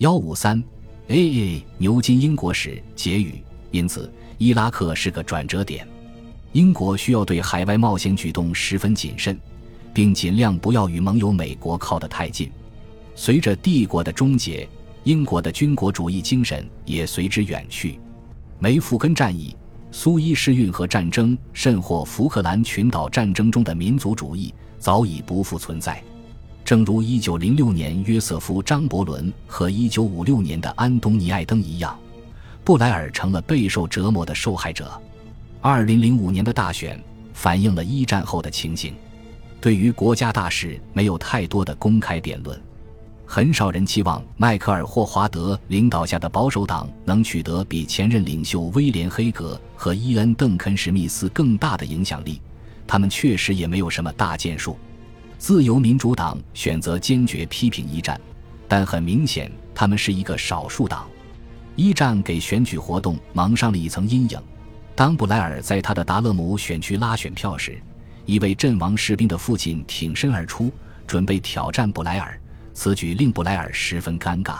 幺五三，A A 牛津英国史结语。因此，伊拉克是个转折点。英国需要对海外冒险举动十分谨慎，并尽量不要与盟友美国靠得太近。随着帝国的终结，英国的军国主义精神也随之远去。梅福根战役、苏伊士运河战争，甚或福克兰群岛战争中的民族主义，早已不复存在。正如1906年约瑟夫·张伯伦和1956年的安东尼·艾登一样，布莱尔成了备受折磨的受害者。2005年的大选反映了一战后的情形，对于国家大事没有太多的公开辩论，很少人期望迈克尔·霍华德领导下的保守党能取得比前任领袖威廉·黑格和伊恩·邓肯·史密斯更大的影响力。他们确实也没有什么大建树。自由民主党选择坚决批评一战，但很明显，他们是一个少数党。一战给选举活动蒙上了一层阴影。当布莱尔在他的达勒姆选区拉选票时，一位阵亡士兵的父亲挺身而出，准备挑战布莱尔。此举令布莱尔十分尴尬。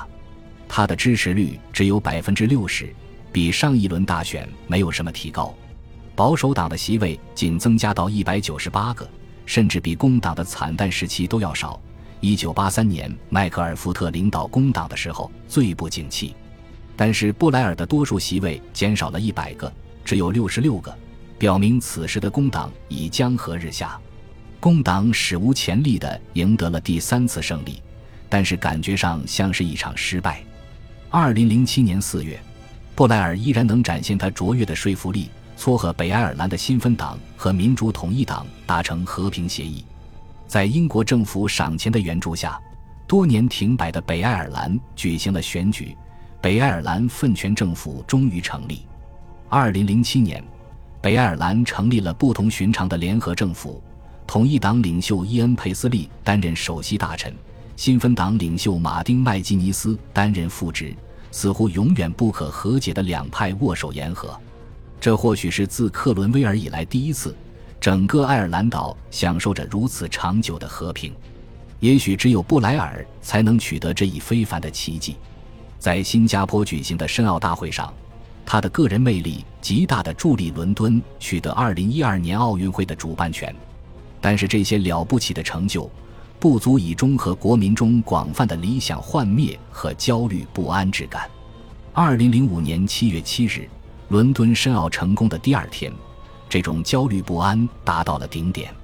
他的支持率只有百分之六十，比上一轮大选没有什么提高。保守党的席位仅增加到一百九十八个。甚至比工党的惨淡时期都要少。一九八三年，迈克尔·福特领导工党的时候最不景气，但是布莱尔的多数席位减少了一百个，只有六十六个，表明此时的工党已江河日下。工党史无前例地赢得了第三次胜利，但是感觉上像是一场失败。二零零七年四月，布莱尔依然能展现他卓越的说服力。撮合北爱尔兰的新芬党和民主统一党达成和平协议，在英国政府赏钱的援助下，多年停摆的北爱尔兰举行了选举，北爱尔兰分权政府终于成立。二零零七年，北爱尔兰成立了不同寻常的联合政府，统一党领袖伊恩·佩斯利担任首席大臣，新芬党领袖马丁·麦基尼斯担任副职，似乎永远不可和解的两派握手言和。这或许是自克伦威尔以来第一次，整个爱尔兰岛享受着如此长久的和平。也许只有布莱尔才能取得这一非凡的奇迹。在新加坡举行的申奥大会上，他的个人魅力极大的助力伦敦取得2012年奥运会的主办权。但是这些了不起的成就，不足以中和国民中广泛的理想幻灭和焦虑不安之感。2005年7月7日。伦敦申奥成功的第二天，这种焦虑不安达到了顶点。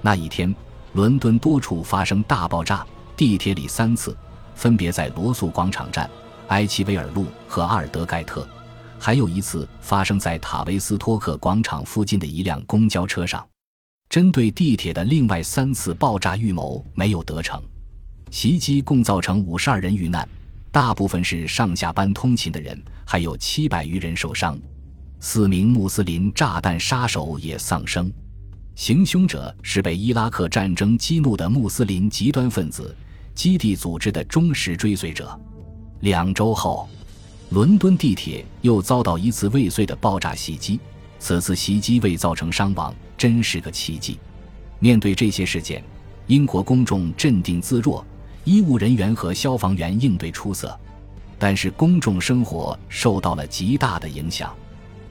那一天，伦敦多处发生大爆炸，地铁里三次，分别在罗素广场站、埃奇维尔路和阿尔德盖特，还有一次发生在塔维斯托克广场附近的一辆公交车上。针对地铁的另外三次爆炸预谋没有得逞，袭击共造成五十二人遇难。大部分是上下班通勤的人，还有七百余人受伤，四名穆斯林炸弹杀手也丧生。行凶者是被伊拉克战争激怒的穆斯林极端分子基地组织的忠实追随者。两周后，伦敦地铁又遭到一次未遂的爆炸袭击，此次袭击未造成伤亡，真是个奇迹。面对这些事件，英国公众镇定自若。医务人员和消防员应对出色，但是公众生活受到了极大的影响。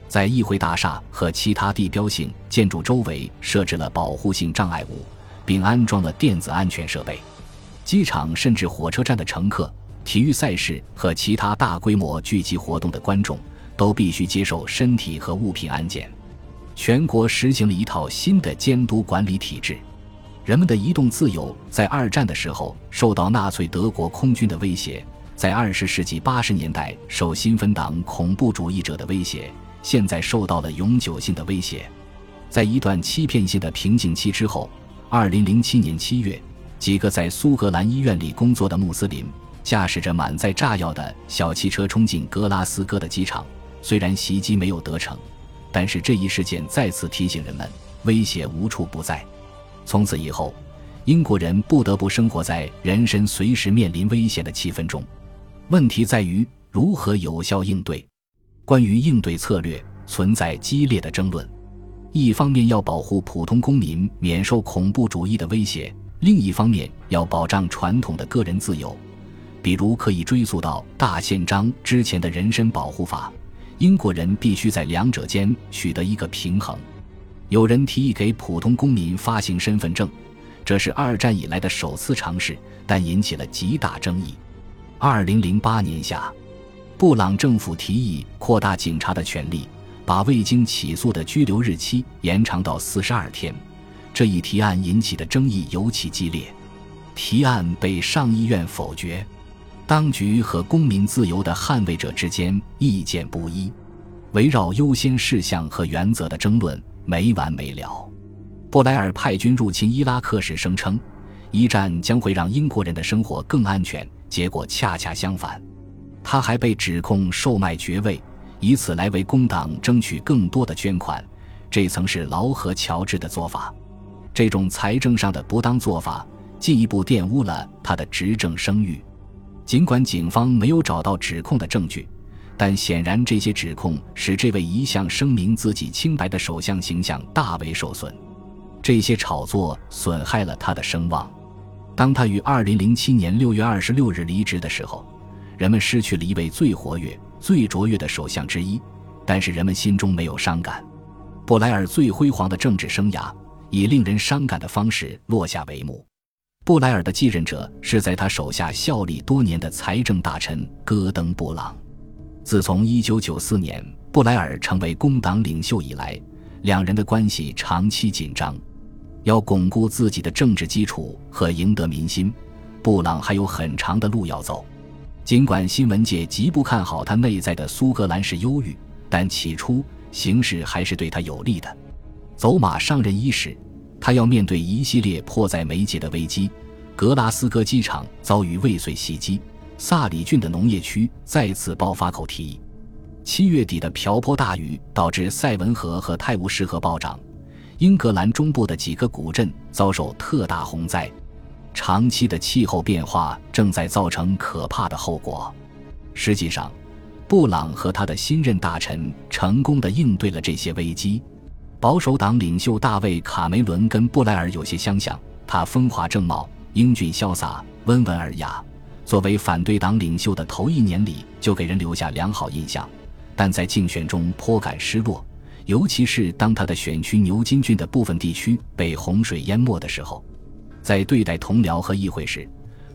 在议会大厦和其他地标性建筑周围设置了保护性障碍物，并安装了电子安全设备。机场甚至火车站的乘客、体育赛事和其他大规模聚集活动的观众都必须接受身体和物品安检。全国实行了一套新的监督管理体制。人们的移动自由在二战的时候受到纳粹德国空军的威胁，在二十世纪八十年代受新芬党恐怖主义者的威胁，现在受到了永久性的威胁。在一段欺骗性的瓶颈期之后，二零零七年七月，几个在苏格兰医院里工作的穆斯林驾驶着满载炸药的小汽车冲进格拉斯哥的机场。虽然袭击没有得逞，但是这一事件再次提醒人们，威胁无处不在。从此以后，英国人不得不生活在人身随时面临危险的气氛中。问题在于如何有效应对。关于应对策略，存在激烈的争论。一方面要保护普通公民免受恐怖主义的威胁，另一方面要保障传统的个人自由，比如可以追溯到大宪章之前的人身保护法。英国人必须在两者间取得一个平衡。有人提议给普通公民发行身份证，这是二战以来的首次尝试，但引起了极大争议。二零零八年夏，布朗政府提议扩大警察的权力，把未经起诉的拘留日期延长到四十二天。这一提案引起的争议尤其激烈，提案被上议院否决。当局和公民自由的捍卫者之间意见不一，围绕优先事项和原则的争论。没完没了。布莱尔派军入侵伊拉克时声称，一战将会让英国人的生活更安全，结果恰恰相反。他还被指控售卖爵位，以此来为工党争取更多的捐款。这曾是劳合乔治的做法。这种财政上的不当做法，进一步玷污了他的执政声誉。尽管警方没有找到指控的证据。但显然，这些指控使这位一向声明自己清白的首相形象大为受损。这些炒作损害了他的声望。当他于2007年6月26日离职的时候，人们失去了一位最活跃、最卓越的首相之一。但是，人们心中没有伤感。布莱尔最辉煌的政治生涯以令人伤感的方式落下帷幕。布莱尔的继任者是在他手下效力多年的财政大臣戈登·布朗。自从1994年布莱尔成为工党领袖以来，两人的关系长期紧张。要巩固自己的政治基础和赢得民心，布朗还有很长的路要走。尽管新闻界极不看好他内在的苏格兰式忧郁，但起初形势还是对他有利的。走马上任伊始，他要面对一系列迫在眉睫的危机：格拉斯哥机场遭遇未遂袭击。萨里郡的农业区再次爆发口蹄疫，七月底的瓢泼大雨导致塞文河和泰晤士河暴涨，英格兰中部的几个古镇遭受特大洪灾。长期的气候变化正在造成可怕的后果。实际上，布朗和他的新任大臣成功的应对了这些危机。保守党领袖大卫·卡梅伦跟布莱尔有些相像，他风华正茂、英俊潇洒、温文尔雅。作为反对党领袖的头一年里，就给人留下良好印象，但在竞选中颇感失落，尤其是当他的选区牛津郡的部分地区被洪水淹没的时候。在对待同僚和议会时，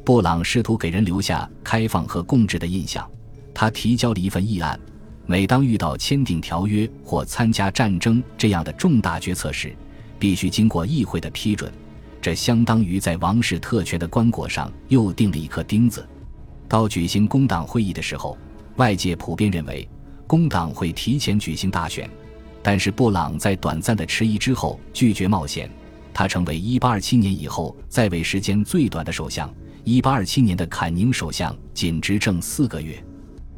布朗试图给人留下开放和共治的印象。他提交了一份议案，每当遇到签订条约或参加战争这样的重大决策时，必须经过议会的批准。这相当于在王室特权的棺椁上又钉了一颗钉子。到举行工党会议的时候，外界普遍认为工党会提前举行大选，但是布朗在短暂的迟疑之后拒绝冒险。他成为1827年以后在位时间最短的首相。1827年的坎宁首相仅执政四个月。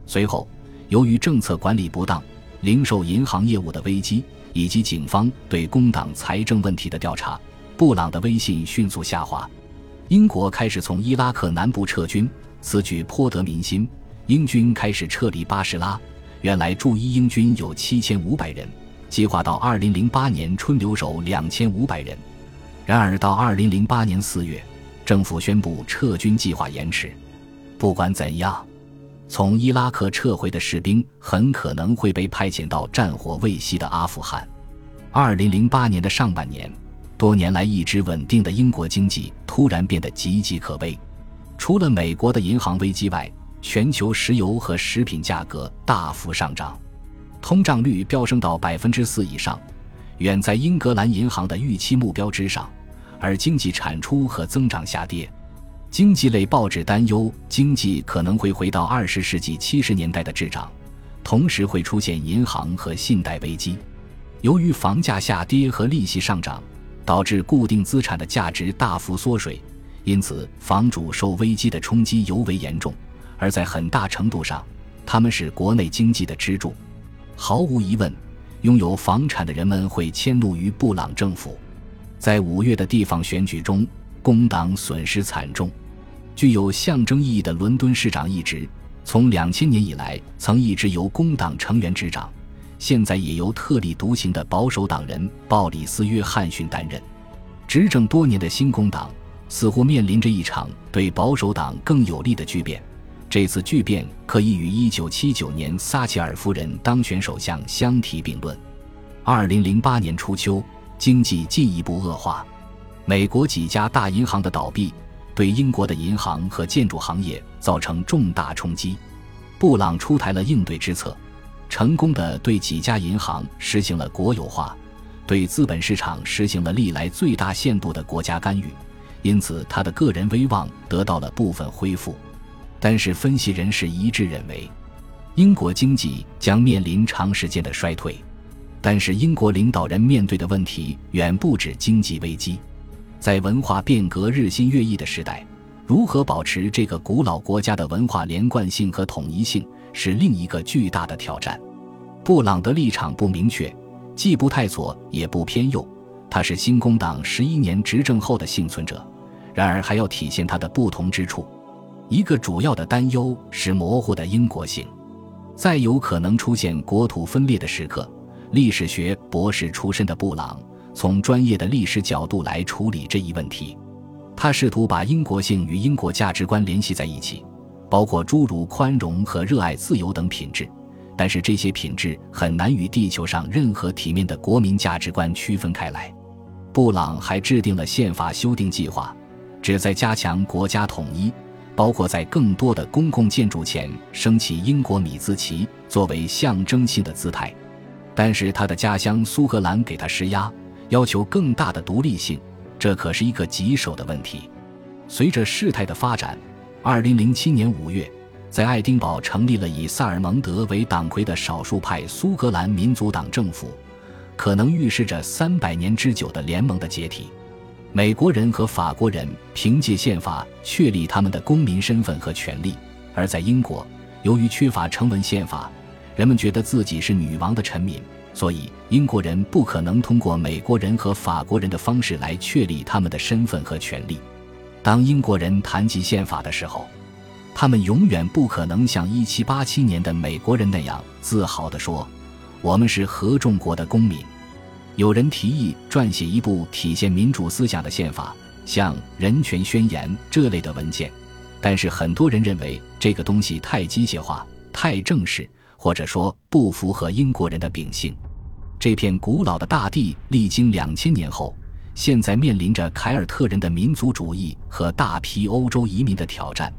随后，由于政策管理不当、零售银行业务的危机以及警方对工党财政问题的调查。布朗的威信迅速下滑，英国开始从伊拉克南部撤军，此举颇得民心。英军开始撤离巴士拉，原来驻伊英军有七千五百人，计划到二零零八年春留守两千五百人。然而到二零零八年四月，政府宣布撤军计划延迟。不管怎样，从伊拉克撤回的士兵很可能会被派遣到战火未息的阿富汗。二零零八年的上半年。多年来一直稳定的英国经济突然变得岌岌可危，除了美国的银行危机外，全球石油和食品价格大幅上涨，通胀率飙升到百分之四以上，远在英格兰银行的预期目标之上，而经济产出和增长下跌。经济类报纸担忧经济可能会回到二十世纪七十年代的滞涨，同时会出现银行和信贷危机。由于房价下跌和利息上涨。导致固定资产的价值大幅缩水，因此房主受危机的冲击尤为严重。而在很大程度上，他们是国内经济的支柱。毫无疑问，拥有房产的人们会迁怒于布朗政府。在五月的地方选举中，工党损失惨重。具有象征意义的伦敦市长一职，从两千年以来曾一直由工党成员执掌。现在也由特立独行的保守党人鲍里斯·约翰逊担任。执政多年的新工党似乎面临着一场对保守党更有利的巨变。这次巨变可以与1979年撒切尔夫人当选首相相提并论。2008年初秋，经济进一步恶化，美国几家大银行的倒闭，对英国的银行和建筑行业造成重大冲击。布朗出台了应对之策，成功的对几家银行实行了国有化，对资本市场实行了历来最大限度的国家干预，因此他的个人威望得到了部分恢复。但是，分析人士一致认为，英国经济将面临长时间的衰退。但是，英国领导人面对的问题远不止经济危机。在文化变革日新月异的时代，如何保持这个古老国家的文化连贯性和统一性，是另一个巨大的挑战。布朗的立场不明确，既不太左也不偏右。他是新工党十一年执政后的幸存者，然而还要体现他的不同之处。一个主要的担忧是模糊的英国性，再有可能出现国土分裂的时刻。历史学博士出身的布朗，从专业的历史角度来处理这一问题。他试图把英国性与英国价值观联系在一起，包括诸如宽容和热爱自由等品质。但是这些品质很难与地球上任何体面的国民价值观区分开来。布朗还制定了宪法修订计划，旨在加强国家统一。包括在更多的公共建筑前升起英国米字旗作为象征性的姿态，但是他的家乡苏格兰给他施压，要求更大的独立性，这可是一个棘手的问题。随着事态的发展，2007年5月，在爱丁堡成立了以萨尔蒙德为党魁的少数派苏格兰民族党政府，可能预示着三百年之久的联盟的解体。美国人和法国人凭借宪法确立他们的公民身份和权利，而在英国，由于缺乏成文宪法，人们觉得自己是女王的臣民，所以英国人不可能通过美国人和法国人的方式来确立他们的身份和权利。当英国人谈及宪法的时候，他们永远不可能像1787年的美国人那样自豪地说：“我们是合众国的公民。”有人提议撰写一部体现民主思想的宪法，像《人权宣言》这类的文件，但是很多人认为这个东西太机械化、太正式，或者说不符合英国人的秉性。这片古老的大地历经两千年后，现在面临着凯尔特人的民族主义和大批欧洲移民的挑战，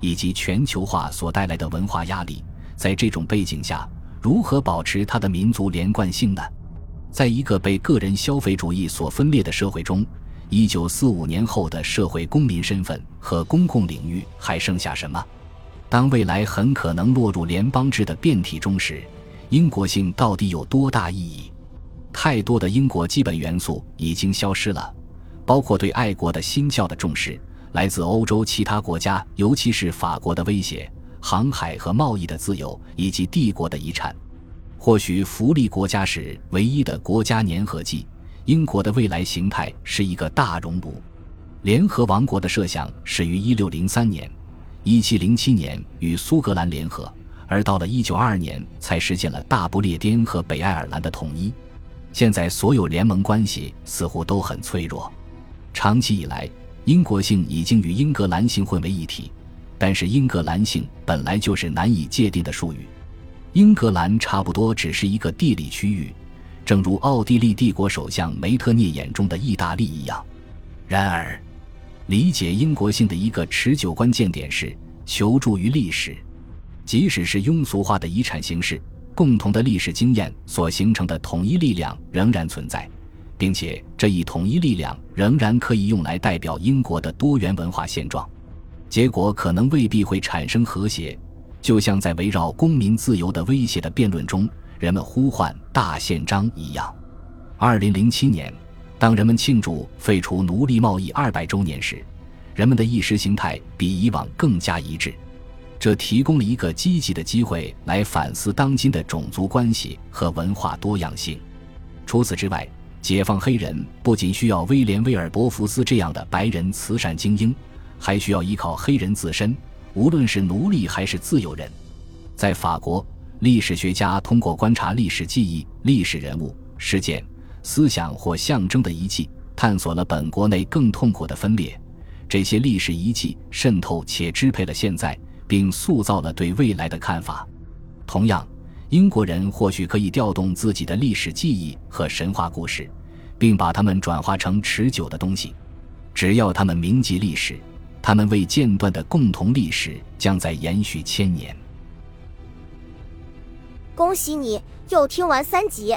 以及全球化所带来的文化压力。在这种背景下，如何保持它的民族连贯性呢？在一个被个人消费主义所分裂的社会中，一九四五年后的社会公民身份和公共领域还剩下什么？当未来很可能落入联邦制的变体中时，英国性到底有多大意义？太多的英国基本元素已经消失了，包括对爱国的新教的重视，来自欧洲其他国家，尤其是法国的威胁，航海和贸易的自由，以及帝国的遗产。或许福利国家是唯一的国家粘合剂。英国的未来形态是一个大熔炉。联合王国的设想始于1603年，1707年与苏格兰联合，而到了1922年才实现了大不列颠和北爱尔兰的统一。现在所有联盟关系似乎都很脆弱。长期以来，英国性已经与英格兰性混为一体，但是英格兰性本来就是难以界定的术语。英格兰差不多只是一个地理区域，正如奥地利帝国首相梅特涅眼中的意大利一样。然而，理解英国性的一个持久关键点是求助于历史，即使是庸俗化的遗产形式，共同的历史经验所形成的统一力量仍然存在，并且这一统一力量仍然可以用来代表英国的多元文化现状。结果可能未必会产生和谐。就像在围绕公民自由的威胁的辩论中，人们呼唤大宪章一样。二零零七年，当人们庆祝废除奴隶贸易二百周年时，人们的意识形态比以往更加一致。这提供了一个积极的机会来反思当今的种族关系和文化多样性。除此之外，解放黑人不仅需要威廉·威尔伯福斯这样的白人慈善精英，还需要依靠黑人自身。无论是奴隶还是自由人，在法国，历史学家通过观察历史记忆、历史人物、事件、思想或象征的遗迹，探索了本国内更痛苦的分裂。这些历史遗迹渗透且支配了现在，并塑造了对未来的看法。同样，英国人或许可以调动自己的历史记忆和神话故事，并把它们转化成持久的东西。只要他们铭记历史，他们未间断的共同历史将在延续千年。恭喜你又听完三集，